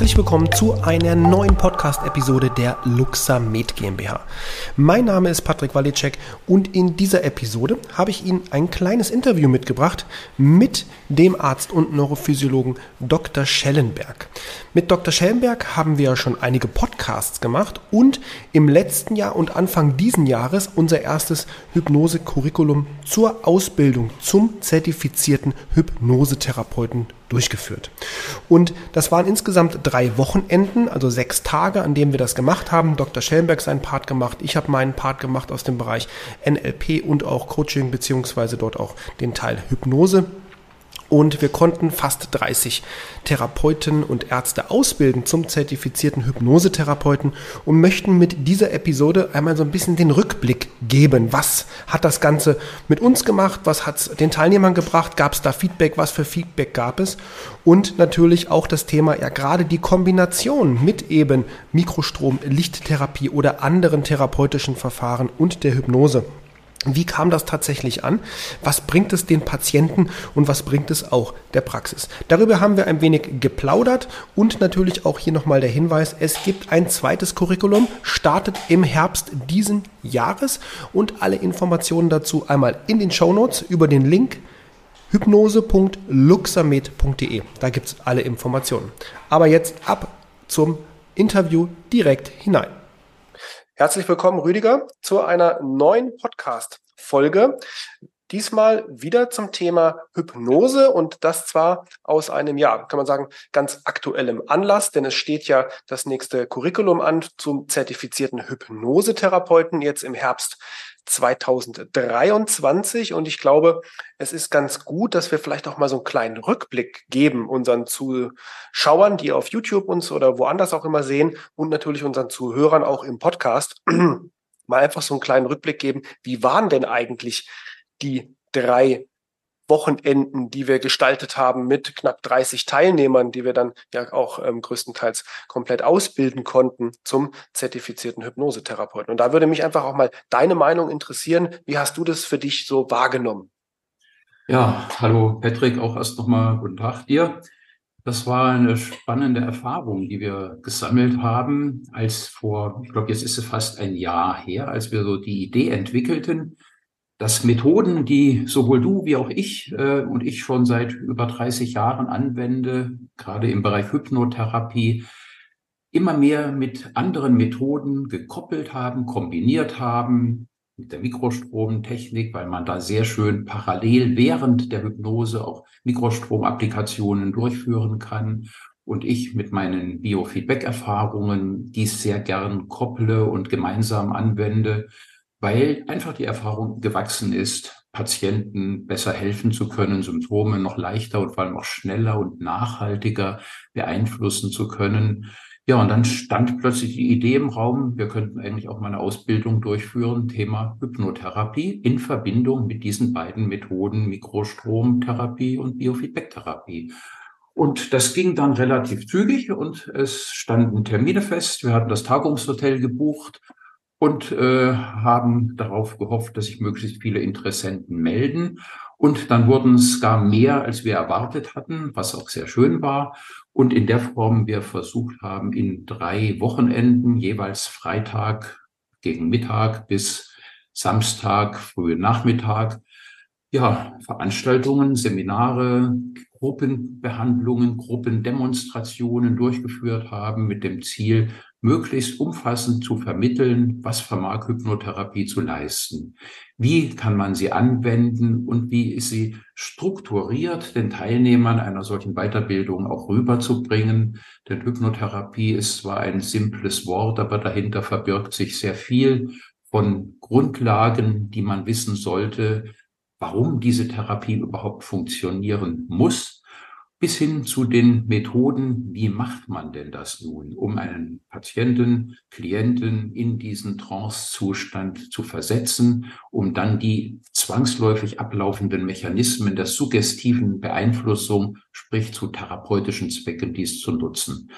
Herzlich willkommen zu einer neuen Podcast-Episode der Luxamed GmbH. Mein Name ist Patrick Walicek und in dieser Episode habe ich Ihnen ein kleines Interview mitgebracht mit dem Arzt und Neurophysiologen Dr. Schellenberg. Mit Dr. Schellenberg haben wir schon einige Podcasts gemacht und im letzten Jahr und Anfang diesen Jahres unser erstes Hypnose-Curriculum zur Ausbildung zum zertifizierten Hypnosetherapeuten durchgeführt. Und das waren insgesamt drei Wochenenden, also sechs Tage, an denen wir das gemacht haben. Dr. Schellenberg seinen Part gemacht, ich habe meinen Part gemacht aus dem Bereich NLP und auch Coaching, beziehungsweise dort auch den Teil Hypnose. Und wir konnten fast 30 Therapeuten und Ärzte ausbilden zum zertifizierten Hypnosetherapeuten und möchten mit dieser Episode einmal so ein bisschen den Rückblick geben. Was hat das Ganze mit uns gemacht? Was hat es den Teilnehmern gebracht? Gab es da Feedback? Was für Feedback gab es? Und natürlich auch das Thema, ja gerade die Kombination mit eben Mikrostrom, Lichttherapie oder anderen therapeutischen Verfahren und der Hypnose. Wie kam das tatsächlich an? Was bringt es den Patienten und was bringt es auch der Praxis? Darüber haben wir ein wenig geplaudert und natürlich auch hier nochmal der Hinweis, es gibt ein zweites Curriculum, startet im Herbst diesen Jahres und alle Informationen dazu einmal in den Show Notes über den Link hypnose.luxamed.de. Da gibt es alle Informationen. Aber jetzt ab zum Interview direkt hinein. Herzlich willkommen, Rüdiger, zu einer neuen Podcast-Folge. Diesmal wieder zum Thema Hypnose und das zwar aus einem, ja, kann man sagen, ganz aktuellem Anlass, denn es steht ja das nächste Curriculum an zum zertifizierten Hypnosetherapeuten jetzt im Herbst 2023. Und ich glaube, es ist ganz gut, dass wir vielleicht auch mal so einen kleinen Rückblick geben unseren Zuschauern, die auf YouTube uns oder woanders auch immer sehen und natürlich unseren Zuhörern auch im Podcast. mal einfach so einen kleinen Rückblick geben. Wie waren denn eigentlich die drei Wochenenden, die wir gestaltet haben mit knapp 30 Teilnehmern, die wir dann ja auch ähm, größtenteils komplett ausbilden konnten zum zertifizierten Hypnosetherapeuten. Und da würde mich einfach auch mal deine Meinung interessieren. Wie hast du das für dich so wahrgenommen? Ja, hallo Patrick, auch erst nochmal guten Tag dir. Das war eine spannende Erfahrung, die wir gesammelt haben, als vor, ich glaube, jetzt ist es fast ein Jahr her, als wir so die Idee entwickelten, dass Methoden, die sowohl du wie auch ich äh, und ich schon seit über 30 Jahren anwende, gerade im Bereich Hypnotherapie, immer mehr mit anderen Methoden gekoppelt haben, kombiniert haben, mit der Mikrostromtechnik, weil man da sehr schön parallel während der Hypnose auch Mikrostromapplikationen durchführen kann. Und ich mit meinen Biofeedback-Erfahrungen dies sehr gern kopple und gemeinsam anwende weil einfach die Erfahrung gewachsen ist, Patienten besser helfen zu können, Symptome noch leichter und vor allem auch schneller und nachhaltiger beeinflussen zu können. Ja, und dann stand plötzlich die Idee im Raum, wir könnten eigentlich auch mal eine Ausbildung durchführen, Thema Hypnotherapie in Verbindung mit diesen beiden Methoden Mikrostromtherapie und Biofeedbacktherapie. Und das ging dann relativ zügig und es standen Termine fest. Wir hatten das Tagungshotel gebucht und äh, haben darauf gehofft, dass sich möglichst viele Interessenten melden. Und dann wurden es gar mehr, als wir erwartet hatten, was auch sehr schön war. Und in der Form wir versucht haben, in drei Wochenenden, jeweils Freitag gegen Mittag bis Samstag, frühen Nachmittag, ja, Veranstaltungen, Seminare, Gruppenbehandlungen, Gruppendemonstrationen durchgeführt haben mit dem Ziel, möglichst umfassend zu vermitteln, was vermag Hypnotherapie zu leisten. Wie kann man sie anwenden und wie ist sie strukturiert den Teilnehmern einer solchen Weiterbildung auch rüberzubringen? Denn Hypnotherapie ist zwar ein simples Wort, aber dahinter verbirgt sich sehr viel von Grundlagen, die man wissen sollte, warum diese Therapie überhaupt funktionieren muss bis hin zu den Methoden, wie macht man denn das nun, um einen Patienten, Klienten in diesen Trance-Zustand zu versetzen, um dann die zwangsläufig ablaufenden Mechanismen der suggestiven Beeinflussung, sprich zu therapeutischen Zwecken, dies zu nutzen.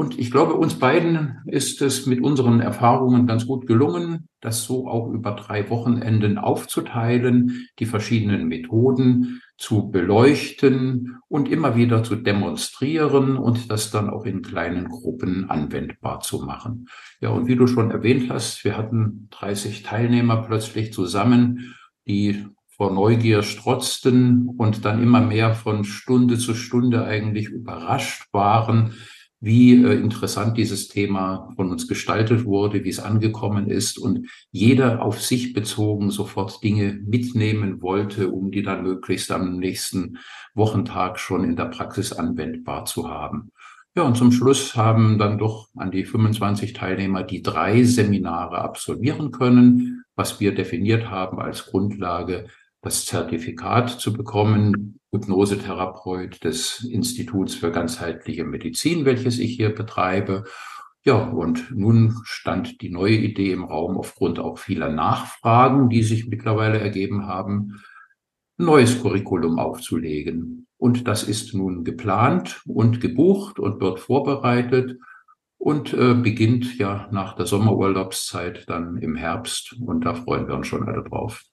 Und ich glaube, uns beiden ist es mit unseren Erfahrungen ganz gut gelungen, das so auch über drei Wochenenden aufzuteilen, die verschiedenen Methoden zu beleuchten und immer wieder zu demonstrieren und das dann auch in kleinen Gruppen anwendbar zu machen. Ja, und wie du schon erwähnt hast, wir hatten 30 Teilnehmer plötzlich zusammen, die vor Neugier strotzten und dann immer mehr von Stunde zu Stunde eigentlich überrascht waren, wie äh, interessant dieses Thema von uns gestaltet wurde, wie es angekommen ist und jeder auf sich bezogen sofort Dinge mitnehmen wollte, um die dann möglichst am nächsten Wochentag schon in der Praxis anwendbar zu haben. Ja, und zum Schluss haben dann doch an die 25 Teilnehmer die drei Seminare absolvieren können, was wir definiert haben als Grundlage das Zertifikat zu bekommen, Hypnosetherapeut des Instituts für ganzheitliche Medizin, welches ich hier betreibe. Ja, und nun stand die neue Idee im Raum aufgrund auch vieler Nachfragen, die sich mittlerweile ergeben haben, ein neues Curriculum aufzulegen. Und das ist nun geplant und gebucht und wird vorbereitet und äh, beginnt ja nach der Sommerurlaubszeit dann im Herbst. Und da freuen wir uns schon alle drauf.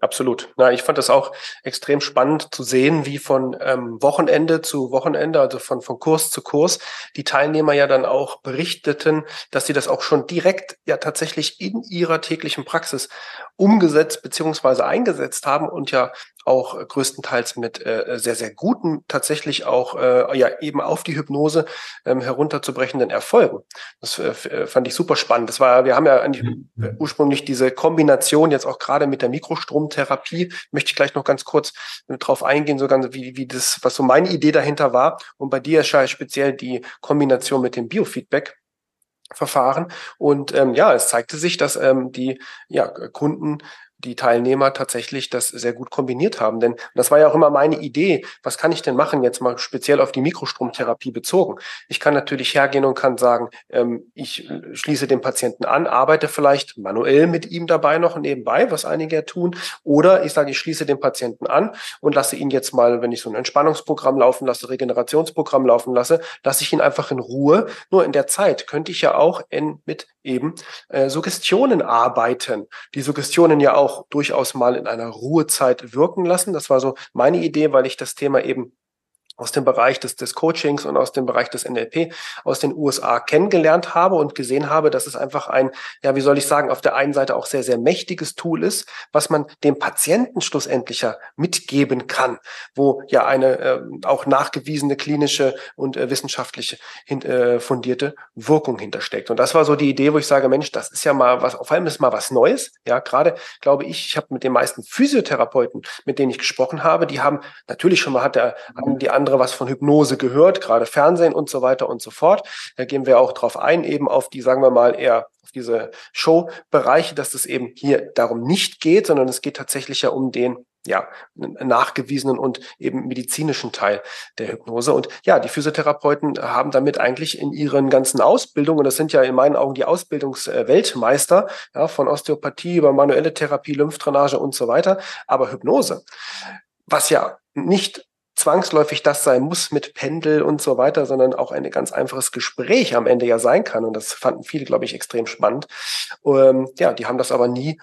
Absolut. Na, ich fand das auch extrem spannend zu sehen, wie von ähm, Wochenende zu Wochenende, also von, von Kurs zu Kurs, die Teilnehmer ja dann auch berichteten, dass sie das auch schon direkt ja tatsächlich in ihrer täglichen Praxis umgesetzt beziehungsweise eingesetzt haben und ja auch größtenteils mit äh, sehr, sehr guten, tatsächlich auch äh, ja eben auf die Hypnose ähm, herunterzubrechenden Erfolgen. Das äh, äh fand ich super spannend. Das war, wir haben ja eigentlich mhm. ursprünglich diese Kombination jetzt auch gerade mit der Mikrostromtherapie. Möchte ich gleich noch ganz kurz drauf eingehen, so ganz wie, wie das, was so meine Idee dahinter war. Und bei dir ist speziell die Kombination mit dem Biofeedback. Verfahren. Und ähm, ja, es zeigte sich, dass ähm, die ja, Kunden die Teilnehmer tatsächlich das sehr gut kombiniert haben. Denn das war ja auch immer meine Idee. Was kann ich denn machen, jetzt mal speziell auf die Mikrostromtherapie bezogen? Ich kann natürlich hergehen und kann sagen, ähm, ich schließe den Patienten an, arbeite vielleicht manuell mit ihm dabei noch nebenbei, was einige tun. Oder ich sage, ich schließe den Patienten an und lasse ihn jetzt mal, wenn ich so ein Entspannungsprogramm laufen lasse, Regenerationsprogramm laufen lasse, lasse ich ihn einfach in Ruhe. Nur in der Zeit könnte ich ja auch in, mit eben äh, Suggestionen arbeiten. Die Suggestionen ja auch durchaus mal in einer Ruhezeit wirken lassen. Das war so meine Idee, weil ich das Thema eben aus dem Bereich des, des Coachings und aus dem Bereich des NLP aus den USA kennengelernt habe und gesehen habe, dass es einfach ein, ja, wie soll ich sagen, auf der einen Seite auch sehr, sehr mächtiges Tool ist, was man dem Patienten schlussendlicher mitgeben kann, wo ja eine äh, auch nachgewiesene klinische und äh, wissenschaftliche hin, äh, fundierte Wirkung hintersteckt. Und das war so die Idee, wo ich sage, Mensch, das ist ja mal was, auf allem ist mal was Neues. Ja, gerade glaube ich, ich habe mit den meisten Physiotherapeuten, mit denen ich gesprochen habe, die haben natürlich schon mal hat der, haben die anderen andere was von Hypnose gehört, gerade Fernsehen und so weiter und so fort. Da gehen wir auch drauf ein, eben auf die, sagen wir mal, eher auf diese Show-Bereiche, dass es eben hier darum nicht geht, sondern es geht tatsächlich ja um den ja, nachgewiesenen und eben medizinischen Teil der Hypnose. Und ja, die Physiotherapeuten haben damit eigentlich in ihren ganzen Ausbildungen, das sind ja in meinen Augen die Ausbildungsweltmeister, ja, von Osteopathie über manuelle Therapie, Lymphdrainage und so weiter, aber Hypnose, was ja nicht zwangsläufig das sein muss mit Pendel und so weiter, sondern auch ein ganz einfaches Gespräch am Ende ja sein kann. Und das fanden viele, glaube ich, extrem spannend. Ähm, ja, die haben das aber nie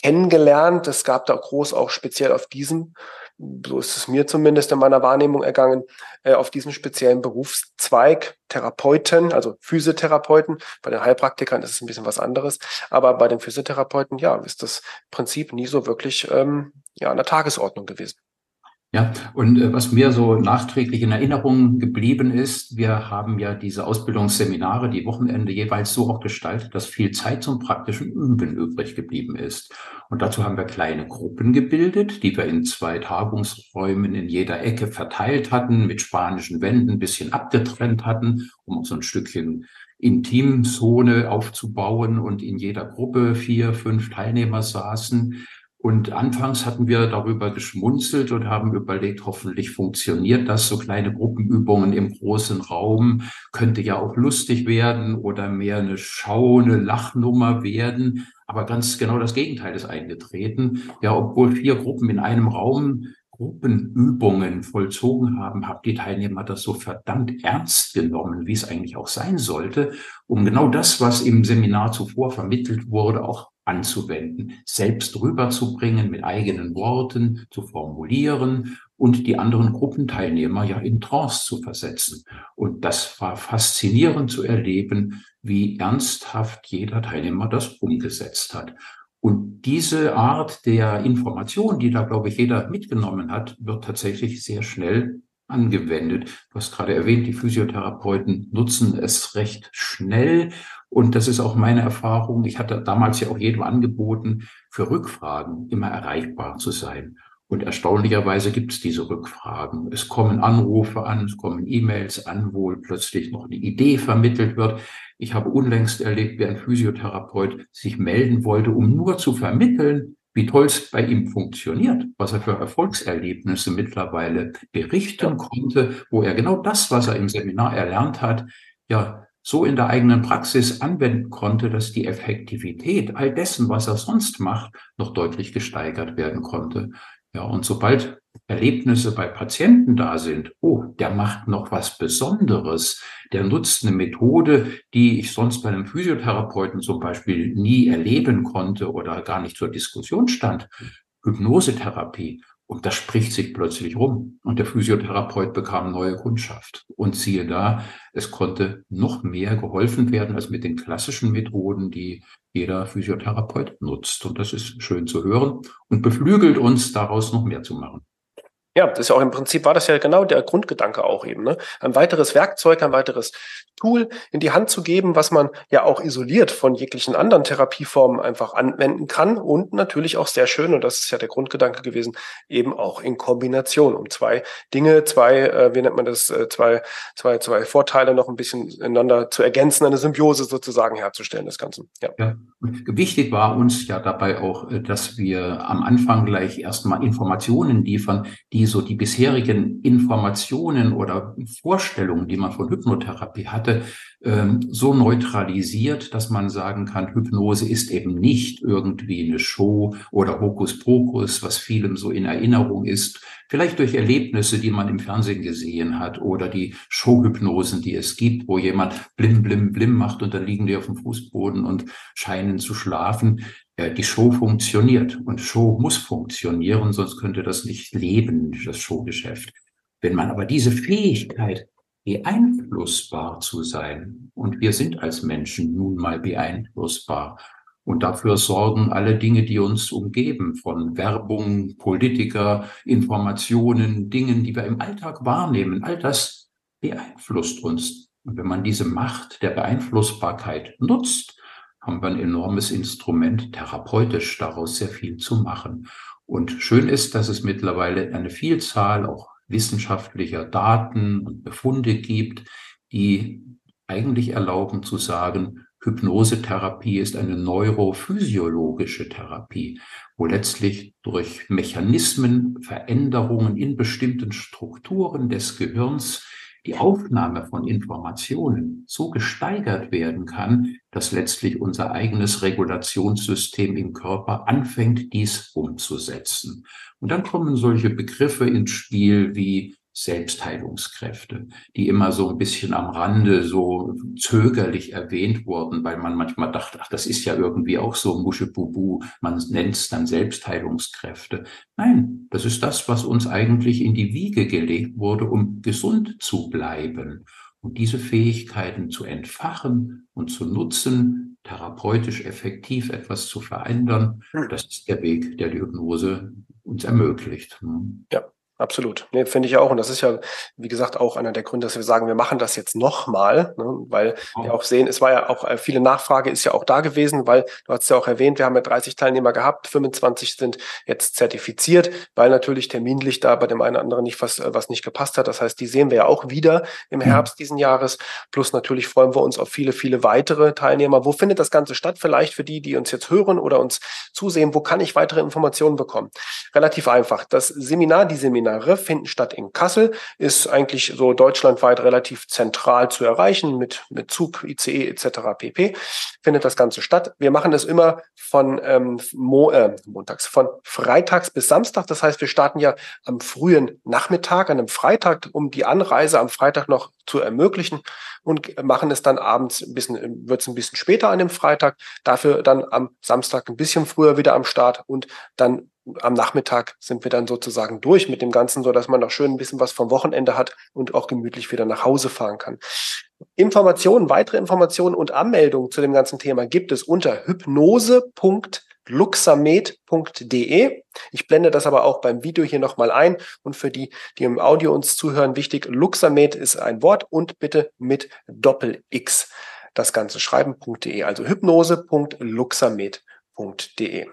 kennengelernt. Es gab da groß auch speziell auf diesem, so ist es mir zumindest in meiner Wahrnehmung ergangen, äh, auf diesem speziellen Berufszweig Therapeuten, also Physiotherapeuten. Bei den Heilpraktikern ist es ein bisschen was anderes. Aber bei den Physiotherapeuten, ja, ist das Prinzip nie so wirklich ähm, ja, an der Tagesordnung gewesen. Ja, und äh, was mir so nachträglich in Erinnerung geblieben ist, wir haben ja diese Ausbildungsseminare, die Wochenende jeweils so auch gestaltet, dass viel Zeit zum praktischen Üben übrig geblieben ist. Und dazu haben wir kleine Gruppen gebildet, die wir in zwei Tagungsräumen in jeder Ecke verteilt hatten, mit spanischen Wänden ein bisschen abgetrennt hatten, um so ein Stückchen Intimzone aufzubauen und in jeder Gruppe vier, fünf Teilnehmer saßen und anfangs hatten wir darüber geschmunzelt und haben überlegt, hoffentlich funktioniert das. So kleine Gruppenübungen im großen Raum könnte ja auch lustig werden oder mehr eine Schau, eine Lachnummer werden. Aber ganz genau das Gegenteil ist eingetreten. Ja, obwohl vier Gruppen in einem Raum Gruppenübungen vollzogen haben, haben die Teilnehmer das so verdammt ernst genommen, wie es eigentlich auch sein sollte, um genau das, was im Seminar zuvor vermittelt wurde, auch anzuwenden, selbst rüberzubringen, mit eigenen Worten zu formulieren und die anderen Gruppenteilnehmer ja in Trance zu versetzen. Und das war faszinierend zu erleben, wie ernsthaft jeder Teilnehmer das umgesetzt hat. Und diese Art der Information, die da, glaube ich, jeder mitgenommen hat, wird tatsächlich sehr schnell angewendet. Du hast gerade erwähnt, die Physiotherapeuten nutzen es recht schnell. Und das ist auch meine Erfahrung. Ich hatte damals ja auch jedem angeboten, für Rückfragen immer erreichbar zu sein. Und erstaunlicherweise gibt es diese Rückfragen. Es kommen Anrufe an, es kommen E-Mails an, wo plötzlich noch eine Idee vermittelt wird. Ich habe unlängst erlebt, wie ein Physiotherapeut sich melden wollte, um nur zu vermitteln, wie toll es bei ihm funktioniert, was er für Erfolgserlebnisse mittlerweile berichten konnte, wo er genau das, was er im Seminar erlernt hat, ja so in der eigenen Praxis anwenden konnte, dass die Effektivität all dessen, was er sonst macht, noch deutlich gesteigert werden konnte. Ja, und sobald Erlebnisse bei Patienten da sind, oh, der macht noch was Besonderes, der nutzt eine Methode, die ich sonst bei einem Physiotherapeuten zum Beispiel nie erleben konnte oder gar nicht zur Diskussion stand, Hypnosetherapie. Und das spricht sich plötzlich rum. Und der Physiotherapeut bekam neue Kundschaft. Und siehe da, es konnte noch mehr geholfen werden als mit den klassischen Methoden, die jeder Physiotherapeut nutzt. Und das ist schön zu hören und beflügelt uns, daraus noch mehr zu machen. Ja, das ist ja auch im Prinzip war das ja genau der Grundgedanke auch eben, ne? Ein weiteres Werkzeug, ein weiteres Tool in die Hand zu geben, was man ja auch isoliert von jeglichen anderen Therapieformen einfach anwenden kann und natürlich auch sehr schön, und das ist ja der Grundgedanke gewesen, eben auch in Kombination, um zwei Dinge, zwei, äh, wie nennt man das, äh, zwei, zwei, zwei Vorteile noch ein bisschen ineinander zu ergänzen, eine Symbiose sozusagen herzustellen, das Ganze. Ja. ja. Wichtig war uns ja dabei auch, äh, dass wir am Anfang gleich erstmal Informationen liefern, die die so die bisherigen Informationen oder Vorstellungen, die man von Hypnotherapie hatte, ähm, so neutralisiert, dass man sagen kann, Hypnose ist eben nicht irgendwie eine Show oder Hokuspokus, was vielem so in Erinnerung ist, vielleicht durch Erlebnisse, die man im Fernsehen gesehen hat oder die Showhypnosen, die es gibt, wo jemand blim, blim, blim macht und dann liegen die auf dem Fußboden und scheinen zu schlafen. Die Show funktioniert und Show muss funktionieren, sonst könnte das nicht leben, das Showgeschäft. Wenn man aber diese Fähigkeit beeinflussbar zu sein. Und wir sind als Menschen nun mal beeinflussbar. Und dafür sorgen alle Dinge, die uns umgeben, von Werbung, Politiker, Informationen, Dingen, die wir im Alltag wahrnehmen. All das beeinflusst uns. Und wenn man diese Macht der Beeinflussbarkeit nutzt, haben wir ein enormes Instrument, therapeutisch daraus sehr viel zu machen. Und schön ist, dass es mittlerweile eine Vielzahl auch wissenschaftlicher Daten und Befunde gibt, die eigentlich erlauben zu sagen, Hypnosetherapie ist eine neurophysiologische Therapie, wo letztlich durch Mechanismen, Veränderungen in bestimmten Strukturen des Gehirns die Aufnahme von Informationen so gesteigert werden kann, dass letztlich unser eigenes Regulationssystem im Körper anfängt, dies umzusetzen. Und dann kommen solche Begriffe ins Spiel wie Selbstheilungskräfte, die immer so ein bisschen am Rande so zögerlich erwähnt wurden, weil man manchmal dachte, ach, das ist ja irgendwie auch so Muschebubu, man nennt es dann Selbstheilungskräfte. Nein, das ist das, was uns eigentlich in die Wiege gelegt wurde, um gesund zu bleiben. Und diese Fähigkeiten zu entfachen und zu nutzen, therapeutisch effektiv etwas zu verändern, hm. das ist der Weg, der die Hypnose uns ermöglicht. Ja, Absolut. Nee, finde ich auch. Und das ist ja, wie gesagt, auch einer der Gründe, dass wir sagen, wir machen das jetzt nochmal, ne? weil oh. wir auch sehen, es war ja auch äh, viele Nachfrage ist ja auch da gewesen, weil du hast ja auch erwähnt, wir haben ja 30 Teilnehmer gehabt, 25 sind jetzt zertifiziert, weil natürlich terminlich da bei dem einen oder anderen nicht was, äh, was nicht gepasst hat. Das heißt, die sehen wir ja auch wieder im mhm. Herbst diesen Jahres. Plus natürlich freuen wir uns auf viele, viele weitere Teilnehmer. Wo findet das Ganze statt? Vielleicht für die, die uns jetzt hören oder uns zusehen, wo kann ich weitere Informationen bekommen? Relativ einfach. Das Seminar, die Seminar mehrere finden statt in Kassel, ist eigentlich so deutschlandweit relativ zentral zu erreichen mit, mit Zug, ICE etc. pp. findet das Ganze statt. Wir machen das immer von ähm, Mo äh, montags, von freitags bis Samstag. Das heißt, wir starten ja am frühen Nachmittag, an einem Freitag, um die Anreise am Freitag noch zu ermöglichen und machen es dann abends ein bisschen, wird es ein bisschen später an dem Freitag, dafür dann am Samstag ein bisschen früher wieder am Start und dann am Nachmittag sind wir dann sozusagen durch mit dem Ganzen, so dass man noch schön ein bisschen was vom Wochenende hat und auch gemütlich wieder nach Hause fahren kann. Informationen, weitere Informationen und Anmeldungen zu dem ganzen Thema gibt es unter hypnose.luxamed.de. Ich blende das aber auch beim Video hier nochmal ein und für die, die im Audio uns zuhören, wichtig, Luxamed ist ein Wort und bitte mit Doppel X das Ganze schreiben.de, also hypnose.luxamed.de.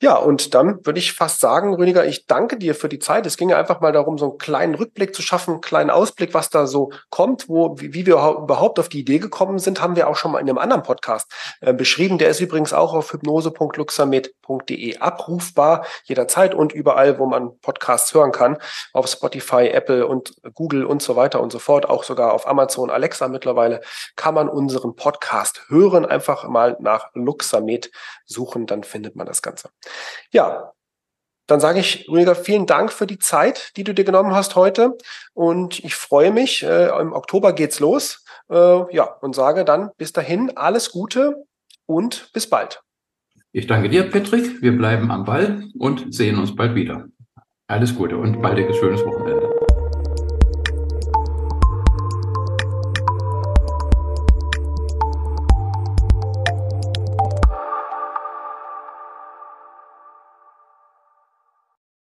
Ja, und dann würde ich fast sagen, Rüdiger, ich danke dir für die Zeit. Es ging ja einfach mal darum, so einen kleinen Rückblick zu schaffen, einen kleinen Ausblick, was da so kommt, wo, wie, wir überhaupt auf die Idee gekommen sind, haben wir auch schon mal in einem anderen Podcast äh, beschrieben. Der ist übrigens auch auf hypnose.luxamed.de abrufbar, jederzeit und überall, wo man Podcasts hören kann, auf Spotify, Apple und Google und so weiter und so fort, auch sogar auf Amazon, Alexa mittlerweile, kann man unseren Podcast hören. Einfach mal nach Luxamed suchen, dann findet man das Ganze. Ja, dann sage ich, Rüdiger, vielen Dank für die Zeit, die du dir genommen hast heute. Und ich freue mich. Äh, Im Oktober geht's los. Äh, ja, und sage dann bis dahin alles Gute und bis bald. Ich danke dir, Patrick. Wir bleiben am Ball und sehen uns bald wieder. Alles Gute und baldiges schönes Wochenende.